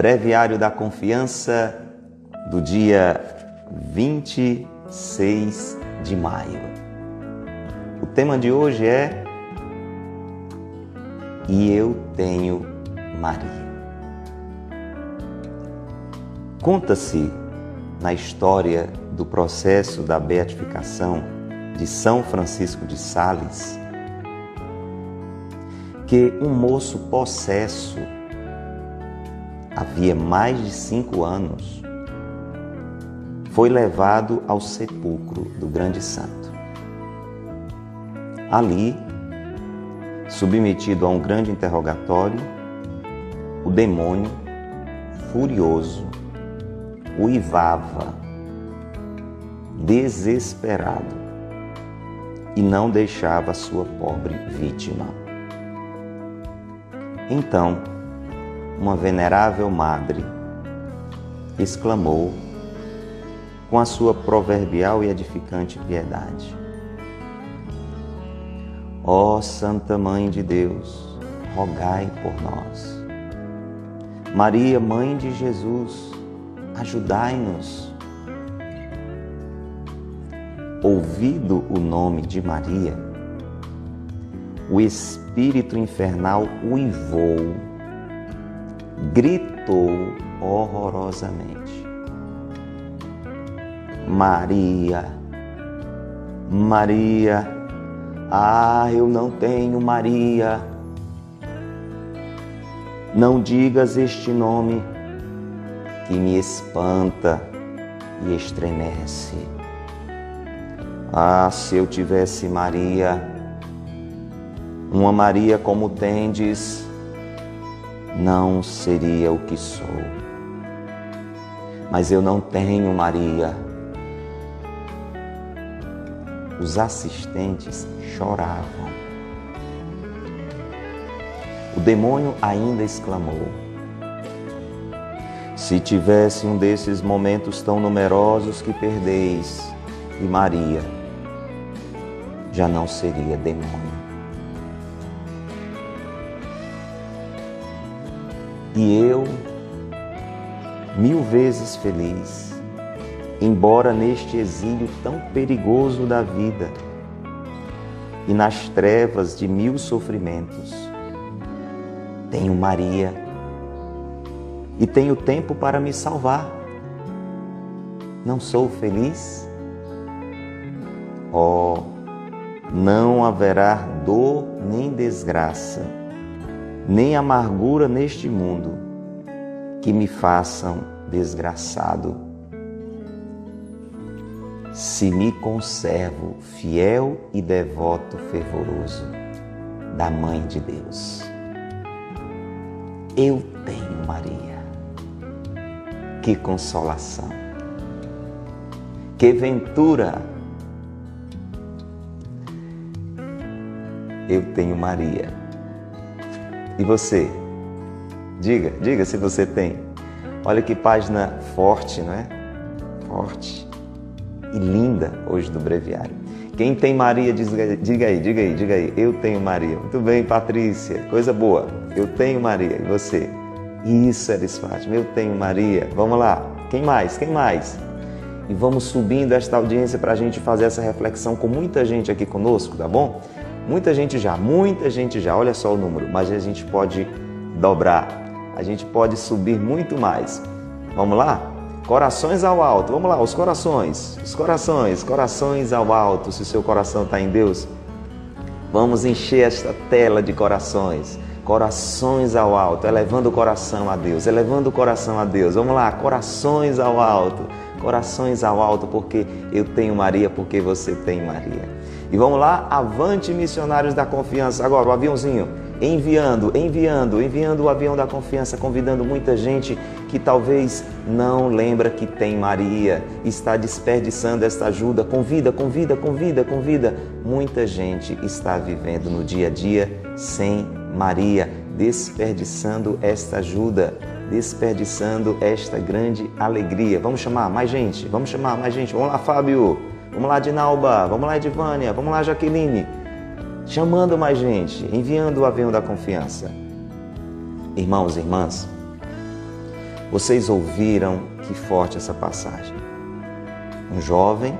Breviário da Confiança do dia 26 de maio. O tema de hoje é E eu tenho Maria. Conta-se na história do processo da beatificação de São Francisco de Sales que um moço possesso havia mais de cinco anos foi levado ao sepulcro do grande santo. Ali, submetido a um grande interrogatório, o demônio, furioso, uivava, desesperado, e não deixava sua pobre vítima. Então, uma venerável madre exclamou com a sua proverbial e edificante piedade: Ó oh, Santa Mãe de Deus, rogai por nós. Maria, Mãe de Jesus, ajudai-nos. Ouvido o nome de Maria, o espírito infernal uivou, gritou horrorosamente. Maria, Maria, ah, eu não tenho Maria. Não digas este nome que me espanta e estremece. Ah, se eu tivesse Maria, uma Maria como tendes, não seria o que sou. Mas eu não tenho Maria. Os assistentes choravam. O demônio ainda exclamou: se tivesse um desses momentos tão numerosos que perdeis, e Maria já não seria demônio. E eu, mil vezes feliz, embora neste exílio tão perigoso da vida e nas trevas de mil sofrimentos, tenho Maria e tenho tempo para me salvar. Não sou feliz? Oh, não haverá dor nem desgraça, nem amargura neste mundo que me façam desgraçado. Se me conservo fiel e devoto fervoroso da Mãe de Deus. Eu tenho Maria. Que consolação! Que ventura! Eu tenho Maria. E você? Diga, diga se você tem. Olha que página forte, não é? Forte e linda hoje do breviário. Quem tem Maria, diga aí, diga aí, diga aí. Eu tenho Maria. Muito bem, Patrícia. Coisa boa. Eu tenho Maria. E você? Isso, Elis Fátima, eu tenho Maria. Vamos lá. Quem mais? Quem mais? E vamos subindo esta audiência para a gente fazer essa reflexão com muita gente aqui conosco, tá bom? Muita gente já, muita gente já. Olha só o número, mas a gente pode dobrar, a gente pode subir muito mais. Vamos lá? Corações ao alto. Vamos lá, os corações, os corações, corações ao alto. Se o seu coração está em Deus, vamos encher esta tela de corações corações ao alto, elevando o coração a Deus, elevando o coração a Deus. Vamos lá, corações ao alto, corações ao alto, porque eu tenho Maria, porque você tem Maria. E vamos lá, avante missionários da confiança. Agora, o aviãozinho, enviando, enviando, enviando o avião da confiança, convidando muita gente que talvez não lembra que tem Maria, está desperdiçando esta ajuda. Convida, convida, convida, convida. Muita gente está vivendo no dia a dia sem Maria, desperdiçando esta ajuda, desperdiçando esta grande alegria. Vamos chamar mais gente, vamos chamar mais gente. Vamos lá, Fábio, vamos lá, Dinalba, vamos lá, Edvânia, vamos lá, Jaqueline. Chamando mais gente, enviando o avião da confiança. Irmãos e irmãs, Vocês ouviram que forte essa passagem. Um jovem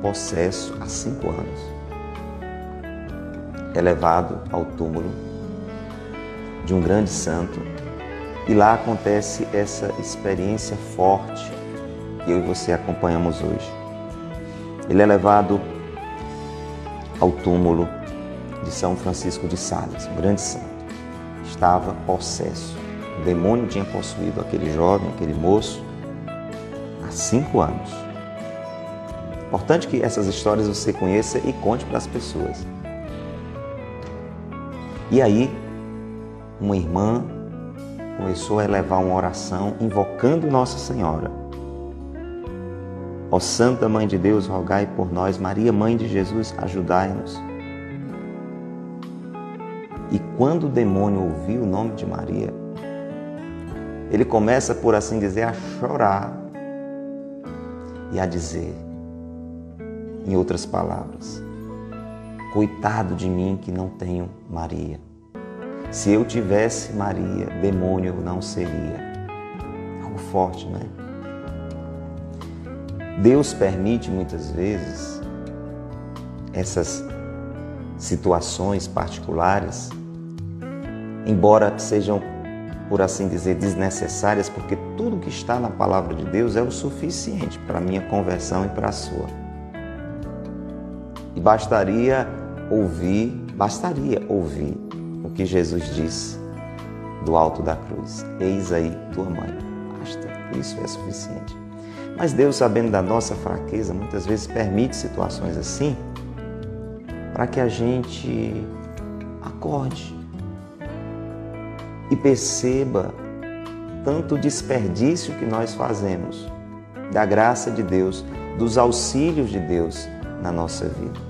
possesso há cinco anos é levado ao túmulo de um grande santo e lá acontece essa experiência forte que eu e você acompanhamos hoje. Ele é levado ao túmulo de São Francisco de Sales, um grande santo. Estava possesso. O demônio tinha possuído aquele jovem, aquele moço, há cinco anos. Importante que essas histórias você conheça e conte para as pessoas. E aí, uma irmã começou a elevar uma oração invocando Nossa Senhora. Ó Santa Mãe de Deus, rogai por nós. Maria, Mãe de Jesus, ajudai-nos. E quando o demônio ouviu o nome de Maria, ele começa, por assim dizer, a chorar e a dizer, em outras palavras, coitado de mim que não tenho Maria. Se eu tivesse Maria, demônio não seria. Algo forte, não é? Deus permite muitas vezes essas situações particulares, embora sejam, por assim dizer, desnecessárias, porque tudo que está na palavra de Deus é o suficiente para a minha conversão e para a sua. E bastaria ouvir, bastaria ouvir o que Jesus disse do alto da cruz: Eis aí tua mãe. Basta, isso é suficiente. Mas Deus, sabendo da nossa fraqueza, muitas vezes permite situações assim para que a gente acorde e perceba tanto desperdício que nós fazemos da graça de Deus, dos auxílios de Deus na nossa vida.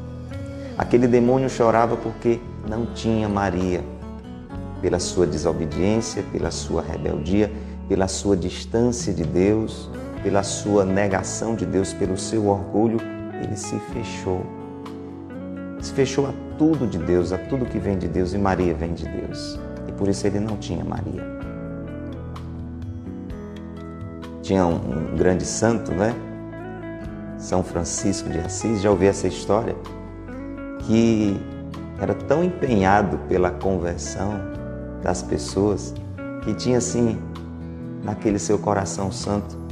Aquele demônio chorava porque não tinha Maria, pela sua desobediência, pela sua rebeldia, pela sua distância de Deus, pela sua negação de Deus, pelo seu orgulho, ele se fechou. Se fechou a tudo de Deus, a tudo que vem de Deus, e Maria vem de Deus. E por isso ele não tinha Maria. Tinha um, um grande santo, né? São Francisco de Assis, já ouvi essa história, que era tão empenhado pela conversão das pessoas que tinha assim naquele seu coração santo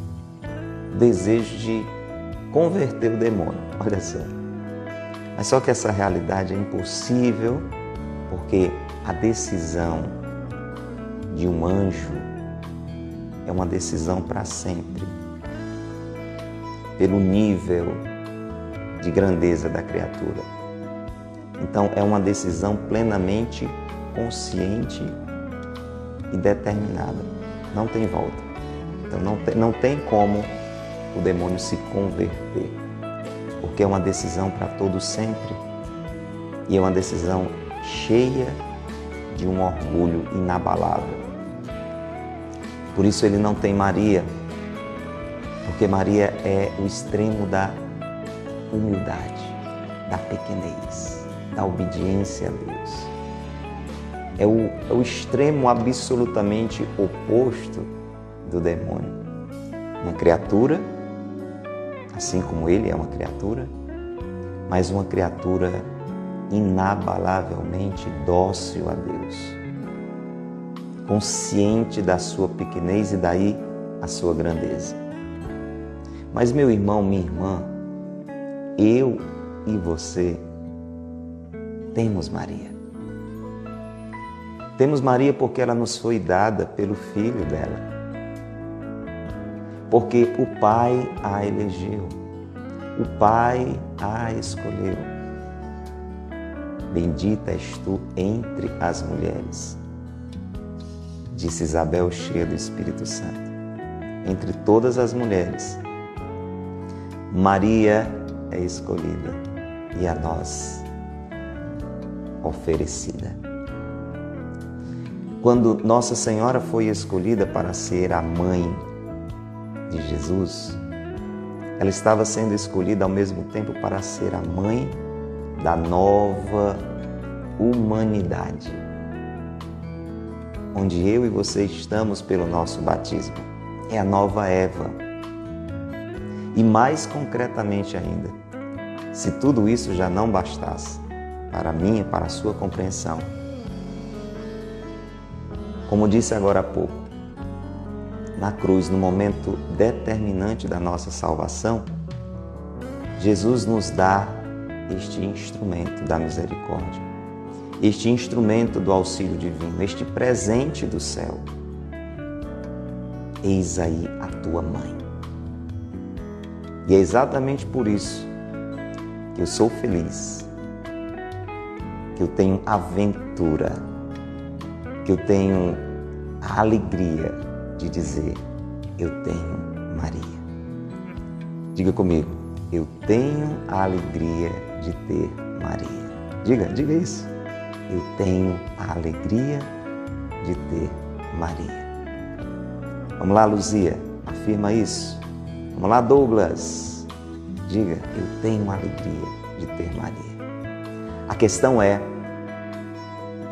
desejo de converter o demônio. Olha só. Mas só que essa realidade é impossível porque a decisão de um anjo é uma decisão para sempre. Pelo nível de grandeza da criatura. Então é uma decisão plenamente consciente e determinada. Não tem volta. Então não tem, não tem como o demônio se converter, porque é uma decisão para todo sempre e é uma decisão cheia de um orgulho inabalável. Por isso ele não tem Maria, porque Maria é o extremo da humildade, da pequenez, da obediência a Deus. É o, é o extremo absolutamente oposto do demônio. Uma criatura assim como ele é uma criatura, mas uma criatura inabalavelmente dócil a Deus, consciente da sua pequenez e daí a sua grandeza. Mas, meu irmão, minha irmã, eu e você temos Maria. Temos Maria porque ela nos foi dada pelo Filho dela porque o Pai a elegeu, o Pai a escolheu. Bendita és tu entre as mulheres, disse Isabel, cheia do Espírito Santo. Entre todas as mulheres, Maria é escolhida e a nós oferecida. Quando Nossa Senhora foi escolhida para ser a mãe de Jesus, ela estava sendo escolhida ao mesmo tempo para ser a mãe da nova humanidade, onde eu e você estamos pelo nosso batismo. é a nova Eva. E mais concretamente ainda, se tudo isso já não bastasse para mim e para a sua compreensão, como disse agora há pouco, na cruz, no momento determinante da nossa salvação, Jesus nos dá este instrumento da misericórdia, este instrumento do auxílio divino, este presente do céu. Eis aí a tua mãe. E é exatamente por isso que eu sou feliz, que eu tenho aventura, que eu tenho a alegria de dizer: Eu tenho Maria. Diga comigo, eu tenho a alegria de ter Maria. Diga, diga isso. Eu tenho a alegria de ter Maria. Vamos lá, Luzia, afirma isso. Vamos lá, Douglas. Diga, eu tenho a alegria de ter Maria. A questão é,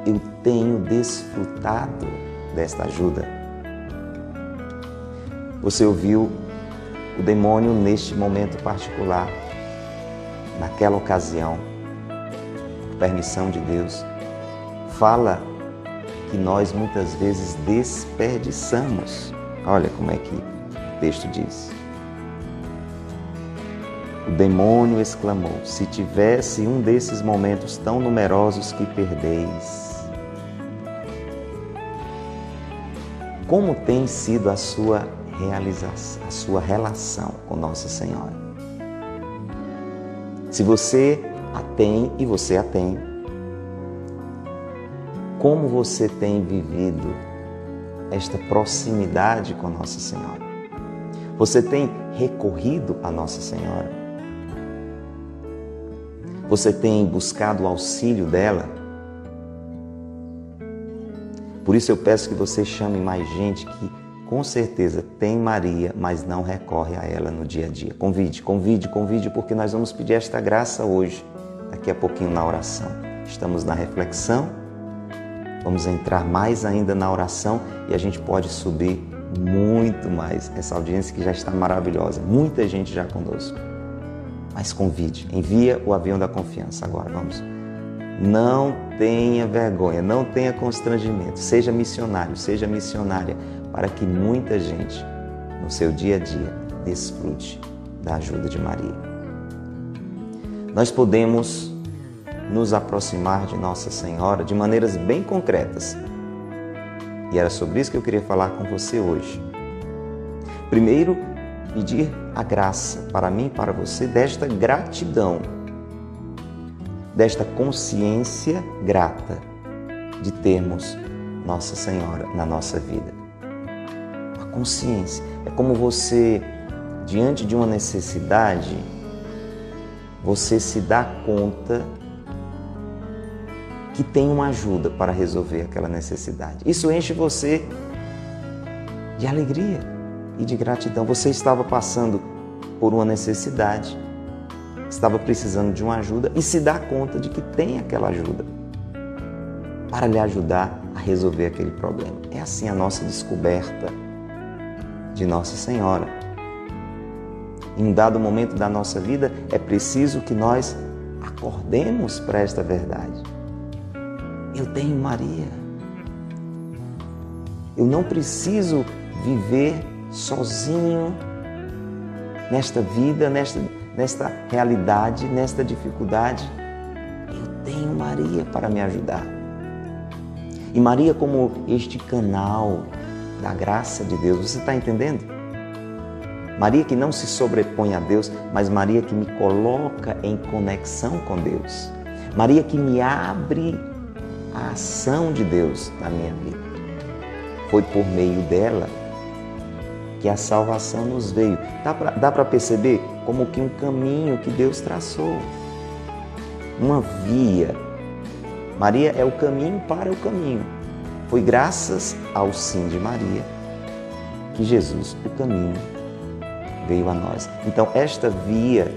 eu tenho desfrutado desta ajuda? Você ouviu o demônio neste momento particular, naquela ocasião, por permissão de Deus, fala que nós muitas vezes desperdiçamos. Olha como é que o texto diz. O demônio exclamou: Se tivesse um desses momentos tão numerosos que perdeis, como tem sido a sua realização, a sua relação com Nossa Senhora. Se você a tem e você a tem, como você tem vivido esta proximidade com Nossa Senhora? Você tem recorrido a Nossa Senhora? Você tem buscado o auxílio dela? Por isso eu peço que você chame mais gente que com certeza tem Maria, mas não recorre a ela no dia a dia. Convide, convide, convide, porque nós vamos pedir esta graça hoje, daqui a pouquinho na oração. Estamos na reflexão, vamos entrar mais ainda na oração e a gente pode subir muito mais essa audiência que já está maravilhosa. Muita gente já conosco. Mas convide, envia o avião da confiança agora, vamos. Não tenha vergonha, não tenha constrangimento. Seja missionário, seja missionária, para que muita gente no seu dia a dia desfrute da ajuda de Maria. Nós podemos nos aproximar de Nossa Senhora de maneiras bem concretas. E era sobre isso que eu queria falar com você hoje. Primeiro, pedir a graça para mim e para você desta gratidão desta consciência grata de termos Nossa Senhora na nossa vida. Consciência é como você, diante de uma necessidade, você se dá conta que tem uma ajuda para resolver aquela necessidade. Isso enche você de alegria e de gratidão. Você estava passando por uma necessidade estava precisando de uma ajuda e se dá conta de que tem aquela ajuda para lhe ajudar a resolver aquele problema. É assim a nossa descoberta de Nossa Senhora. Em um dado momento da nossa vida, é preciso que nós acordemos para esta verdade. Eu tenho Maria. Eu não preciso viver sozinho nesta vida, nesta nesta realidade, nesta dificuldade, eu tenho Maria para me ajudar. E Maria, como este canal da graça de Deus, você está entendendo? Maria que não se sobrepõe a Deus, mas Maria que me coloca em conexão com Deus. Maria que me abre a ação de Deus na minha vida. Foi por meio dela que a salvação nos veio. Dá para perceber como que um caminho que Deus traçou, uma via. Maria é o caminho para o caminho. Foi graças ao sim de Maria que Jesus, o caminho, veio a nós. Então, esta via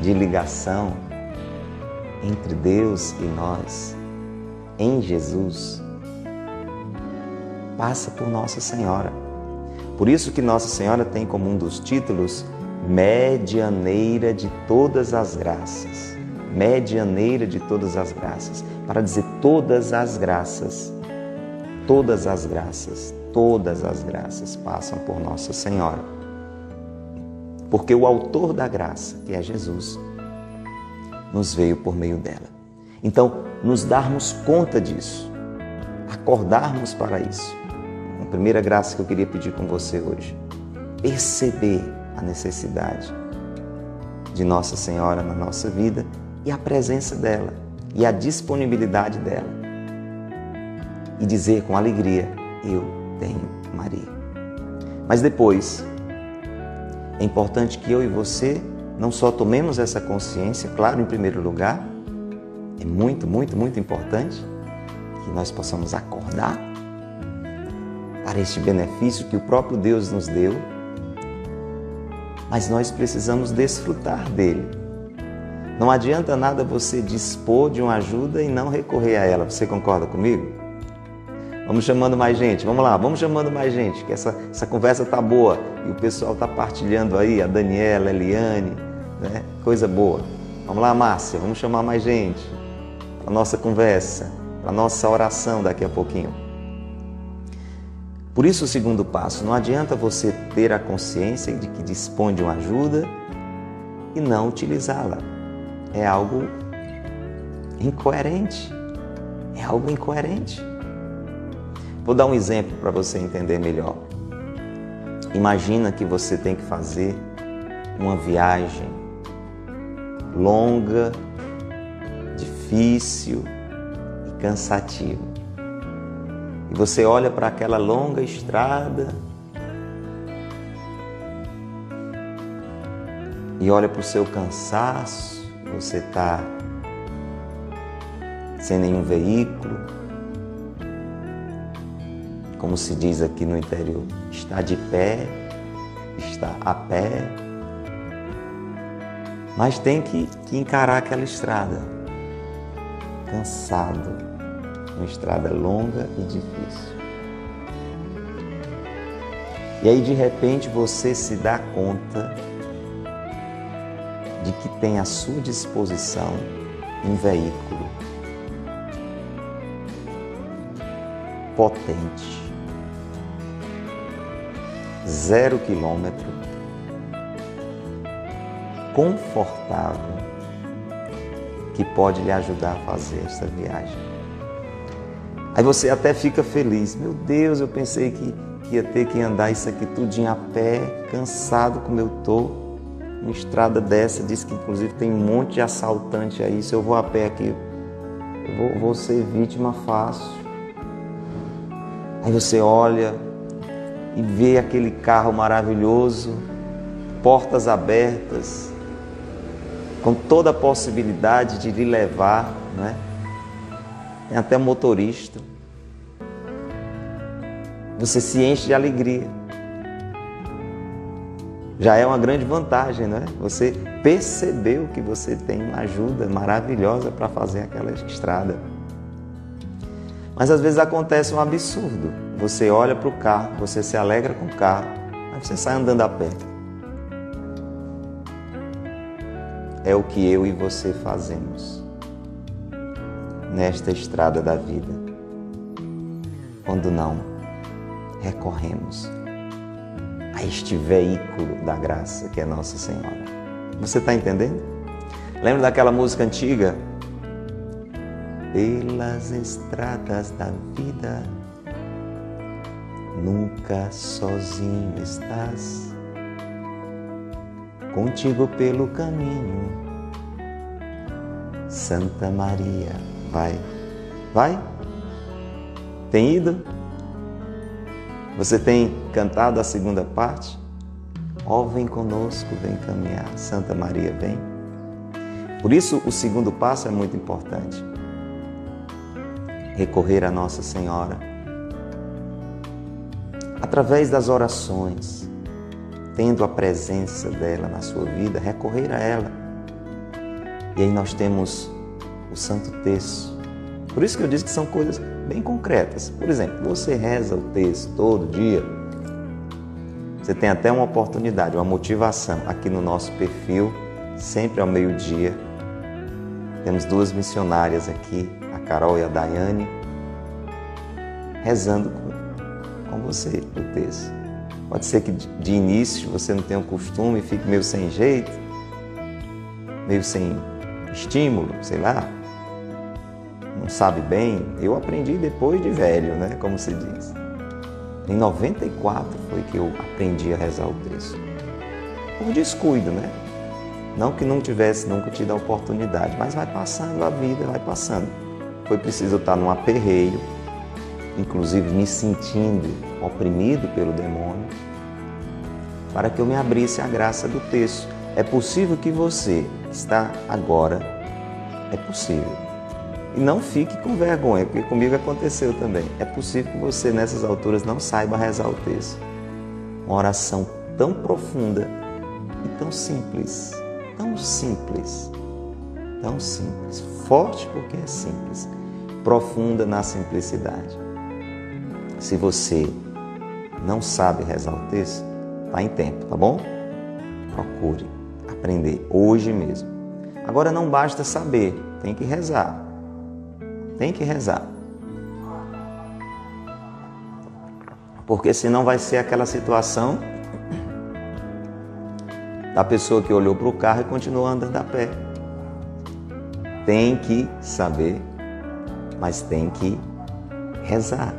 de ligação entre Deus e nós, em Jesus, passa por Nossa Senhora. Por isso que Nossa Senhora tem como um dos títulos medianeira de todas as graças. Medianeira de todas as graças. Para dizer todas as graças, todas as graças, todas as graças passam por Nossa Senhora. Porque o autor da graça, que é Jesus, nos veio por meio dela. Então, nos darmos conta disso, acordarmos para isso. A primeira graça que eu queria pedir com você hoje, perceber a necessidade de Nossa Senhora na nossa vida e a presença dela e a disponibilidade dela. E dizer com alegria: Eu tenho Maria. Mas depois, é importante que eu e você não só tomemos essa consciência, claro, em primeiro lugar, é muito, muito, muito importante que nós possamos acordar para este benefício que o próprio Deus nos deu mas nós precisamos desfrutar dele. Não adianta nada você dispor de uma ajuda e não recorrer a ela. Você concorda comigo? Vamos chamando mais gente, vamos lá, vamos chamando mais gente, que essa, essa conversa tá boa e o pessoal tá partilhando aí, a Daniela, a Eliane, né? coisa boa. Vamos lá, Márcia, vamos chamar mais gente para nossa conversa, para nossa oração daqui a pouquinho. Por isso, o segundo passo, não adianta você ter a consciência de que dispõe de uma ajuda e não utilizá-la. É algo incoerente. É algo incoerente. Vou dar um exemplo para você entender melhor. Imagina que você tem que fazer uma viagem longa, difícil e cansativa. E você olha para aquela longa estrada e olha para o seu cansaço, você está sem nenhum veículo, como se diz aqui no interior, está de pé, está a pé, mas tem que, que encarar aquela estrada, cansado. Uma estrada longa e difícil. E aí de repente você se dá conta de que tem à sua disposição um veículo potente, zero quilômetro, confortável, que pode lhe ajudar a fazer essa viagem. Aí você até fica feliz. Meu Deus, eu pensei que, ia ter que andar isso aqui tudinho a pé, cansado como eu tô. Uma estrada dessa, diz que inclusive tem um monte de assaltante aí. Se eu vou a pé aqui, eu vou, vou ser vítima fácil. Aí você olha e vê aquele carro maravilhoso, portas abertas, com toda a possibilidade de lhe levar, né? Tem até motorista você se enche de alegria. Já é uma grande vantagem, não é? Você percebeu que você tem uma ajuda maravilhosa para fazer aquela estrada. Mas às vezes acontece um absurdo. Você olha para o carro, você se alegra com o carro, mas você sai andando a pé. É o que eu e você fazemos nesta estrada da vida. Quando não recorremos a este veículo da graça que é Nossa Senhora. Você está entendendo? Lembra daquela música antiga? Pelas estradas da vida, nunca sozinho estás. Contigo pelo caminho, Santa Maria, vai, vai? Tem ido? Você tem cantado a segunda parte? Ó, oh, vem conosco, vem caminhar. Santa Maria, vem. Por isso, o segundo passo é muito importante. Recorrer a Nossa Senhora. Através das orações, tendo a presença dela na sua vida, recorrer a ela. E aí nós temos o Santo Terço. Por isso que eu disse que são coisas bem concretas. Por exemplo, você reza o texto todo dia, Você tem até uma oportunidade, uma motivação aqui no nosso perfil, sempre ao meio-dia. Temos duas missionárias aqui, a Carol e a Daiane, rezando com, com você o texto. Pode ser que de início você não tenha o costume, fique meio sem jeito, meio sem estímulo, sei lá, sabe bem. Eu aprendi depois de velho, né? Como se diz. Em 94 foi que eu aprendi a rezar o texto. Por descuido, né? Não que não tivesse nunca tido a oportunidade, mas vai passando a vida, vai passando. Foi preciso estar num aperreio, inclusive me sentindo oprimido pelo demônio, para que eu me abrisse à graça do texto. É possível que você está agora, é possível. E não fique com vergonha, porque comigo aconteceu também. É possível que você nessas alturas não saiba rezar o texto. Uma oração tão profunda e tão simples, tão simples, tão simples, forte porque é simples, profunda na simplicidade. Se você não sabe rezar o texto, está em tempo, tá bom? Procure aprender hoje mesmo. Agora não basta saber, tem que rezar. Tem que rezar. Porque senão vai ser aquela situação da pessoa que olhou para o carro e continuou andando a pé. Tem que saber, mas tem que rezar.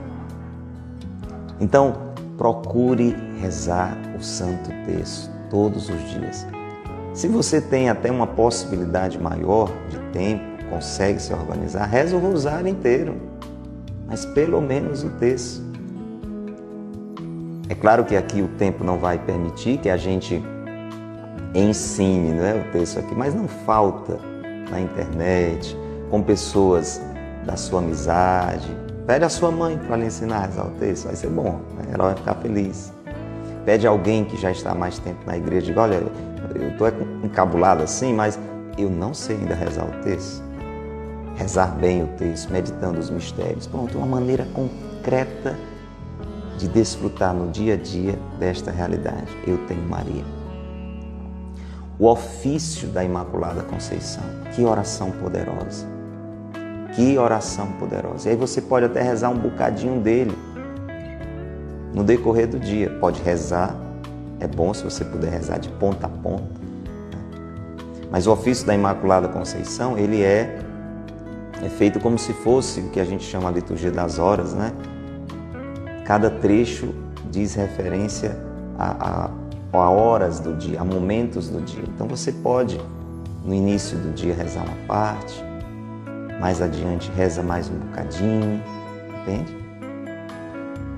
Então, procure rezar o Santo Texto todos os dias. Se você tem até uma possibilidade maior de tempo, consegue se organizar, reza o rosário inteiro, mas pelo menos o texto. É claro que aqui o tempo não vai permitir que a gente ensine né, o texto aqui, mas não falta na internet, com pessoas da sua amizade. Pede a sua mãe para lhe ensinar a rezar o texto, vai ser bom, né? ela vai ficar feliz. Pede alguém que já está mais tempo na igreja, diga, olha, eu estou encabulado assim, mas eu não sei ainda rezar o texto. Rezar bem o texto, meditando os mistérios. Pronto, uma maneira concreta de desfrutar no dia a dia desta realidade. Eu tenho Maria. O ofício da Imaculada Conceição. Que oração poderosa. Que oração poderosa. E aí você pode até rezar um bocadinho dele no decorrer do dia. Pode rezar é bom se você puder rezar de ponta a ponta. Né? Mas o ofício da Imaculada Conceição, ele é, é feito como se fosse o que a gente chama a liturgia das horas, né? Cada trecho diz referência a, a, a horas do dia, a momentos do dia. Então você pode, no início do dia, rezar uma parte, mais adiante reza mais um bocadinho, entende?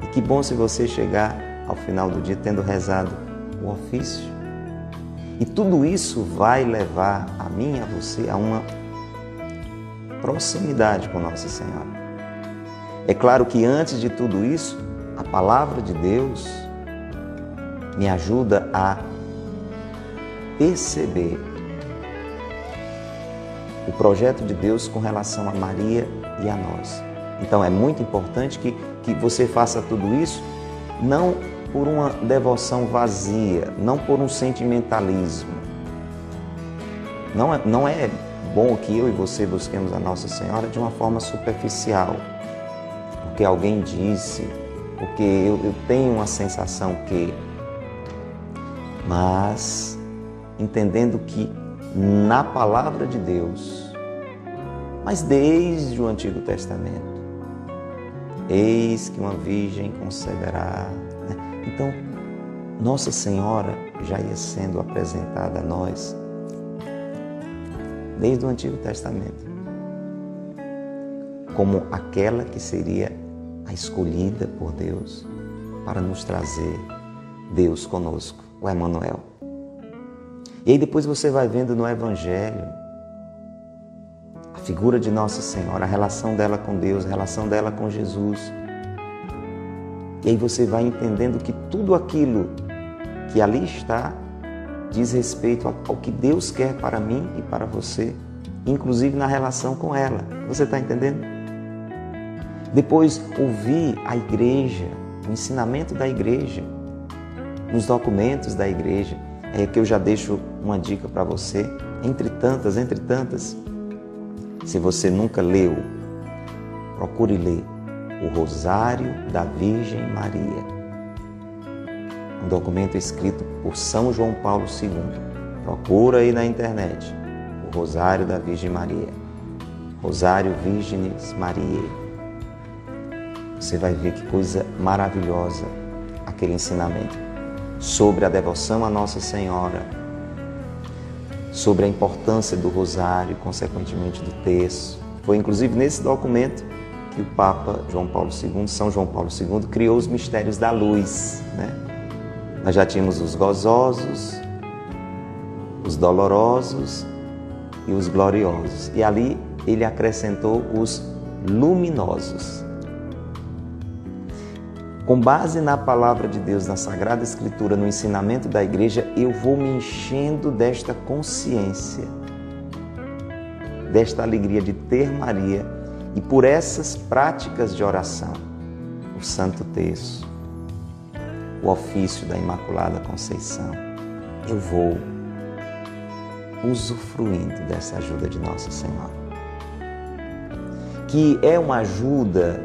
E que bom se você chegar ao final do dia tendo rezado o ofício. E tudo isso vai levar a mim e a você a uma proximidade com Nossa Senhora. É claro que antes de tudo isso, a palavra de Deus me ajuda a perceber o projeto de Deus com relação a Maria e a nós. Então é muito importante que, que você faça tudo isso não por uma devoção vazia, não por um sentimentalismo. Não é, não é bom que eu e você busquemos a Nossa Senhora de uma forma superficial, porque alguém disse, porque eu, eu tenho uma sensação que. Mas entendendo que na palavra de Deus, mas desde o Antigo Testamento, eis que uma virgem conceberá então, Nossa Senhora já ia sendo apresentada a nós desde o Antigo Testamento como aquela que seria a escolhida por Deus para nos trazer Deus conosco, o Emmanuel. E aí depois você vai vendo no Evangelho a figura de Nossa Senhora, a relação dela com Deus, a relação dela com Jesus e aí você vai entendendo que tudo aquilo que ali está diz respeito ao que Deus quer para mim e para você, inclusive na relação com ela. Você está entendendo? Depois, ouvir a igreja, o ensinamento da igreja. nos documentos da igreja. É que eu já deixo uma dica para você, entre tantas, entre tantas. Se você nunca leu, procure ler o Rosário da Virgem Maria. Um documento escrito por São João Paulo II. Procura aí na internet o Rosário da Virgem Maria. Rosário Virgenes Maria. Você vai ver que coisa maravilhosa aquele ensinamento sobre a devoção à Nossa Senhora, sobre a importância do rosário, consequentemente do terço. Foi inclusive nesse documento que o Papa João Paulo II, São João Paulo II, criou os mistérios da luz. Né? Nós já tínhamos os gozosos, os dolorosos e os gloriosos. E ali ele acrescentou os luminosos. Com base na palavra de Deus, na Sagrada Escritura, no ensinamento da igreja, eu vou me enchendo desta consciência, desta alegria de ter Maria e por essas práticas de oração, o Santo Terço, o ofício da Imaculada Conceição, eu vou usufruindo dessa ajuda de Nossa Senhora. Que é uma ajuda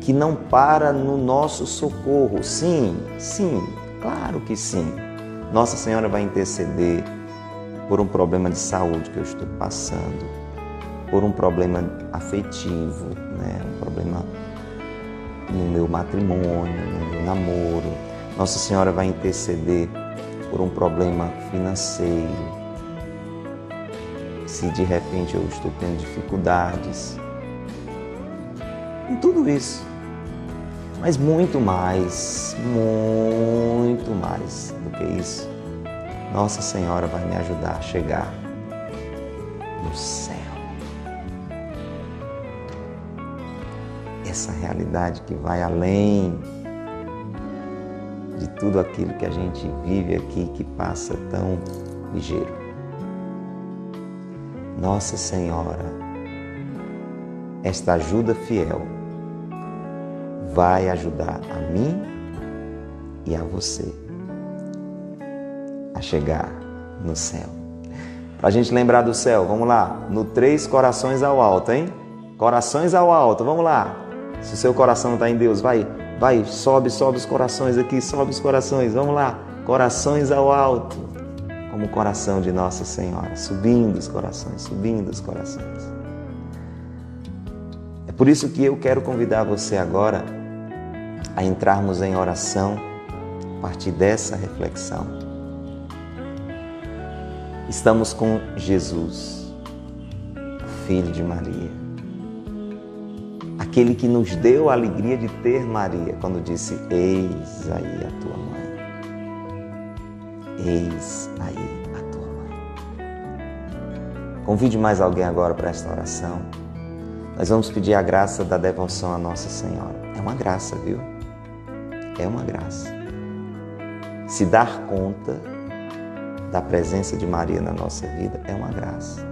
que não para no nosso socorro. Sim, sim, claro que sim. Nossa Senhora vai interceder por um problema de saúde que eu estou passando, por um problema afetivo, né? um problema no meu matrimônio, namoro. Nossa Senhora vai interceder por um problema financeiro. Se de repente eu estou tendo dificuldades. Em tudo isso, mas muito mais, muito mais do que isso, Nossa Senhora vai me ajudar a chegar no céu. Essa realidade que vai além de tudo aquilo que a gente vive aqui que passa tão ligeiro. Nossa Senhora, esta ajuda fiel vai ajudar a mim e a você a chegar no céu. Para a gente lembrar do céu, vamos lá, no três corações ao alto, hein? Corações ao alto, vamos lá. Se o seu coração está em Deus, vai, vai, sobe, sobe os corações aqui, sobe os corações, vamos lá. Corações ao alto, como o coração de Nossa Senhora, subindo os corações, subindo os corações. É por isso que eu quero convidar você agora a entrarmos em oração a partir dessa reflexão. Estamos com Jesus, Filho de Maria, aquele que nos deu a alegria de ter Maria quando disse: Eis aí a tua mãe. Eis aí a tua mãe. Convide mais alguém agora para esta oração. Nós vamos pedir a graça da devoção à Nossa Senhora. É uma graça, viu? é uma graça. Se dar conta da presença de Maria na nossa vida é uma graça.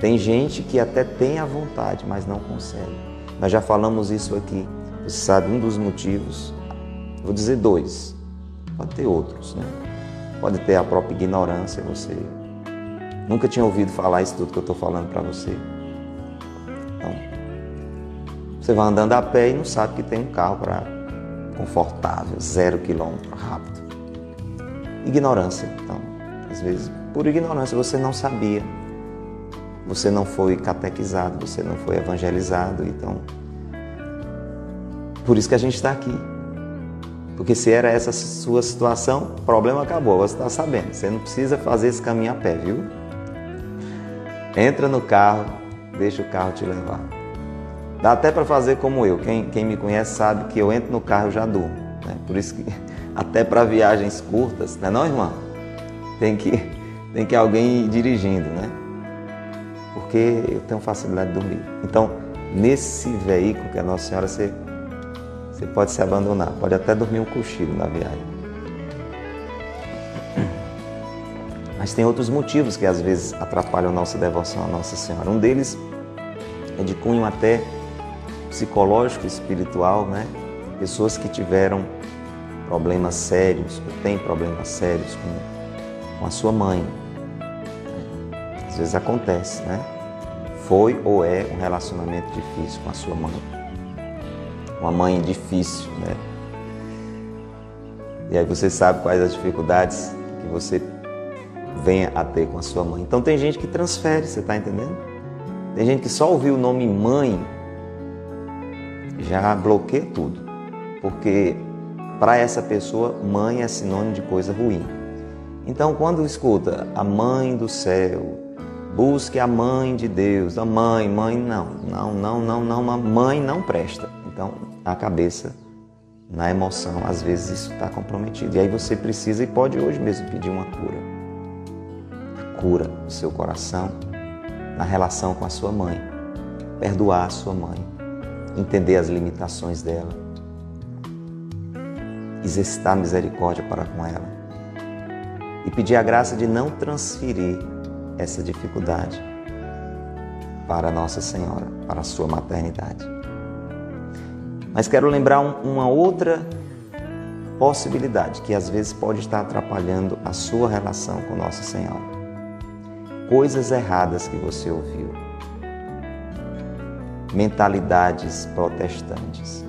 Tem gente que até tem a vontade, mas não consegue. Nós já falamos isso aqui. Você sabe, um dos motivos, vou dizer dois, pode ter outros, né? Pode ter a própria ignorância, você nunca tinha ouvido falar isso tudo que eu estou falando para você. Então, você vai andando a pé e não sabe que tem um carro para confortável, zero quilômetro, rápido. Ignorância. Então, às vezes, por ignorância, você não sabia. Você não foi catequizado, você não foi evangelizado. Então, por isso que a gente está aqui. Porque se era essa sua situação, o problema acabou, você está sabendo. Você não precisa fazer esse caminho a pé, viu? Entra no carro, deixa o carro te levar. Dá até para fazer como eu. Quem, quem me conhece sabe que eu entro no carro e já durmo. Né? Por isso que até para viagens curtas, não é não, irmão? Tem que, tem que alguém ir dirigindo, né? Porque eu tenho facilidade de dormir. Então, nesse veículo que é Nossa Senhora, você, você pode se abandonar, pode até dormir um cochilo na viagem. Mas tem outros motivos que às vezes atrapalham a nossa devoção à Nossa Senhora. Um deles é de cunho até psicológico, espiritual, né? Pessoas que tiveram problemas sérios, ou tem problemas sérios com, com a sua mãe. Às vezes acontece, né? Foi ou é um relacionamento difícil com a sua mãe. Uma mãe difícil, né? E aí você sabe quais as dificuldades que você venha a ter com a sua mãe. Então tem gente que transfere, você está entendendo? Tem gente que só ouviu o nome mãe já bloqueia tudo, porque para essa pessoa mãe é sinônimo de coisa ruim. Então quando escuta a mãe do céu, busque a mãe de Deus, a mãe, mãe não, não, não, não, não, a mãe não presta. Então a cabeça na emoção, às vezes isso está comprometido. E aí você precisa e pode hoje mesmo pedir uma cura. A cura do seu coração na relação com a sua mãe. Perdoar a sua mãe. Entender as limitações dela. Exercitar misericórdia para com ela. E pedir a graça de não transferir essa dificuldade para Nossa Senhora, para a sua maternidade. Mas quero lembrar uma outra possibilidade que às vezes pode estar atrapalhando a sua relação com Nossa Senhora. Coisas erradas que você ouviu. Mentalidades protestantes.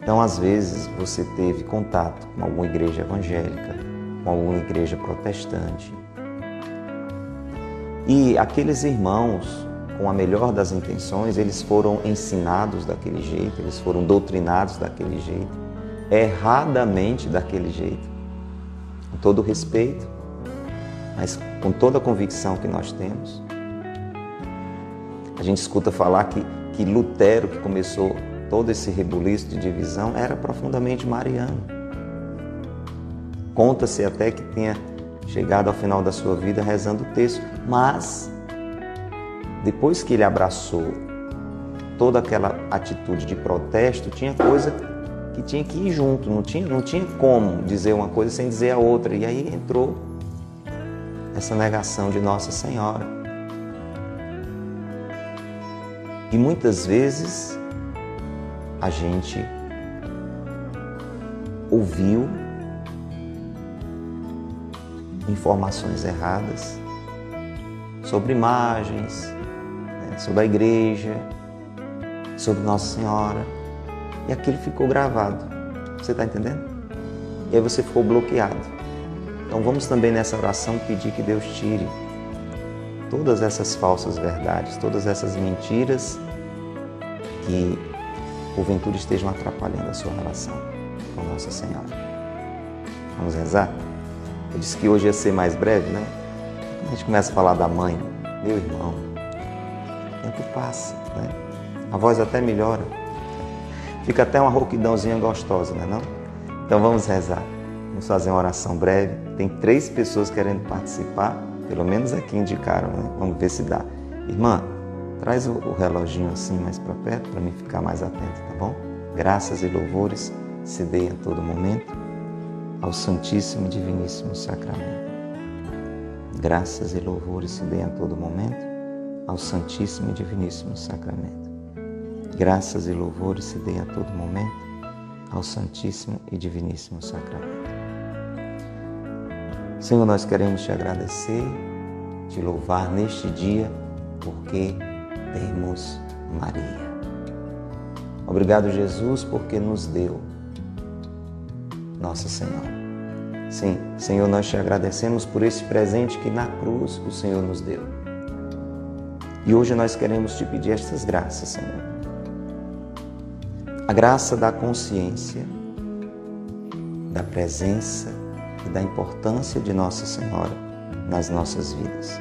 Então, às vezes, você teve contato com alguma igreja evangélica, com alguma igreja protestante. E aqueles irmãos com a melhor das intenções, eles foram ensinados daquele jeito, eles foram doutrinados daquele jeito, erradamente daquele jeito. Com todo respeito, mas com toda a convicção que nós temos. A gente escuta falar que, que Lutero, que começou todo esse rebuliço de divisão, era profundamente mariano. Conta-se até que tenha chegado ao final da sua vida rezando o texto, mas depois que ele abraçou toda aquela atitude de protesto, tinha coisa que tinha que ir junto, não tinha, não tinha como dizer uma coisa sem dizer a outra. E aí entrou essa negação de Nossa Senhora. E muitas vezes a gente ouviu informações erradas sobre imagens, sobre a igreja, sobre Nossa Senhora. E aquilo ficou gravado. Você está entendendo? E aí você ficou bloqueado. Então vamos também nessa oração pedir que Deus tire todas essas falsas verdades, todas essas mentiras que porventura estejam atrapalhando a sua relação com Nossa Senhora. Vamos rezar? Eu disse que hoje ia ser mais breve, né? A gente começa a falar da mãe, meu irmão, tempo passa, né? A voz até melhora. Fica até uma rouquidãozinha gostosa, né não? Então vamos rezar. Vamos fazer uma oração breve. Tem três pessoas querendo participar, pelo menos aqui indicaram, né? Vamos ver se dá. Irmã, traz o, o reloginho assim mais para perto para mim ficar mais atento, tá bom? Graças e louvores se deem a todo momento ao Santíssimo e Diviníssimo Sacramento. Graças e louvores se deem a todo momento ao Santíssimo e Diviníssimo Sacramento. Graças e louvores se deem a todo momento ao Santíssimo e Diviníssimo Sacramento. Senhor, nós queremos te agradecer, te louvar neste dia, porque temos Maria. Obrigado, Jesus, porque nos deu Nossa Senhora. Sim, Senhor, nós te agradecemos por esse presente que na cruz o Senhor nos deu e hoje nós queremos te pedir estas graças, Senhor. A graça da consciência, da presença e da importância de Nossa Senhora nas nossas vidas.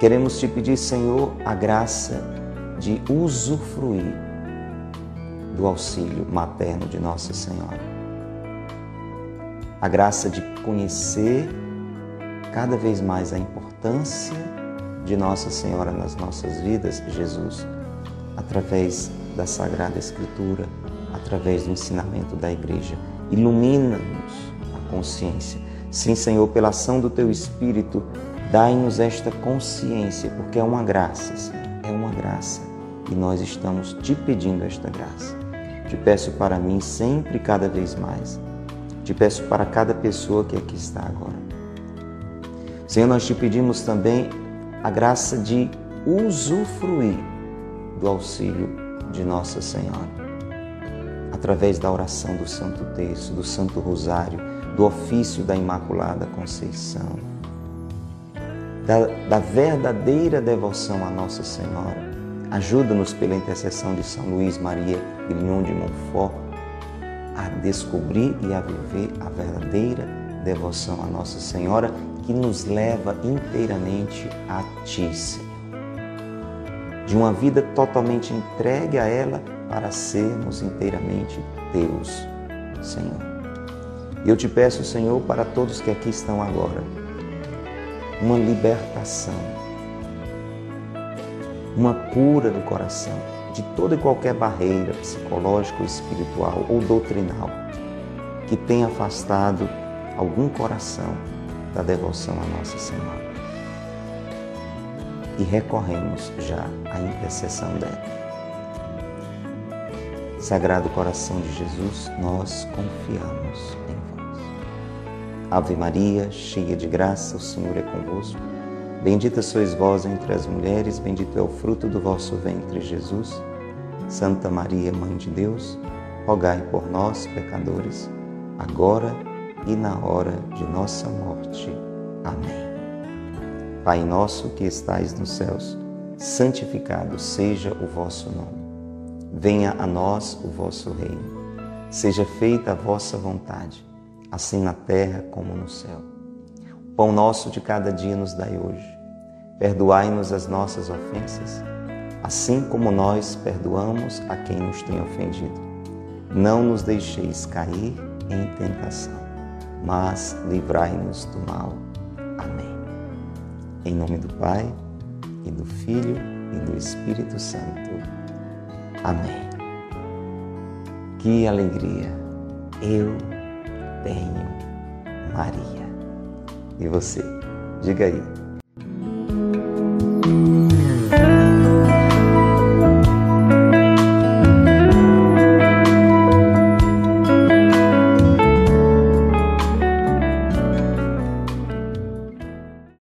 Queremos te pedir, Senhor, a graça de usufruir do auxílio materno de Nossa Senhora. A graça de conhecer cada vez mais a importância de Nossa Senhora nas nossas vidas, Jesus, através da Sagrada Escritura, através do ensinamento da Igreja. Ilumina-nos a consciência. Sim, Senhor, pela ação do Teu Espírito, dai-nos esta consciência, porque é uma graça, Senhor, é uma graça. E nós estamos te pedindo esta graça. Te peço para mim sempre e cada vez mais. Te peço para cada pessoa que aqui está agora. Senhor, nós te pedimos também a graça de usufruir do auxílio de Nossa Senhora, através da oração do Santo Terço, do Santo Rosário, do ofício da Imaculada Conceição, da, da verdadeira devoção a Nossa Senhora. Ajuda-nos pela intercessão de São Luís Maria Grignon de Montfort a descobrir e a viver a verdadeira devoção a Nossa Senhora que nos leva inteiramente a Ti, Senhor. De uma vida totalmente entregue a ela para sermos inteiramente Teus, Senhor. E eu te peço, Senhor, para todos que aqui estão agora, uma libertação, uma cura do coração de toda e qualquer barreira psicológica, espiritual ou doutrinal que tenha afastado algum coração da devoção à Nossa Senhora. E recorremos já à intercessão dela. Sagrado coração de Jesus, nós confiamos em vós. Ave Maria, cheia de graça, o Senhor é convosco. Bendita sois vós entre as mulheres, bendito é o fruto do vosso ventre, Jesus. Santa Maria, Mãe de Deus, rogai por nós, pecadores, agora e na hora de nossa morte. Amém. Pai nosso que estais nos céus, santificado seja o vosso nome. Venha a nós o vosso reino. Seja feita a vossa vontade, assim na terra como no céu. Pão nosso de cada dia nos dai hoje. Perdoai-nos as nossas ofensas, assim como nós perdoamos a quem nos tem ofendido. Não nos deixeis cair em tentação mas livrai-nos do mal. Amém. Em nome do Pai, e do Filho, e do Espírito Santo. Amém. Que alegria! Eu tenho Maria. E você? Diga aí.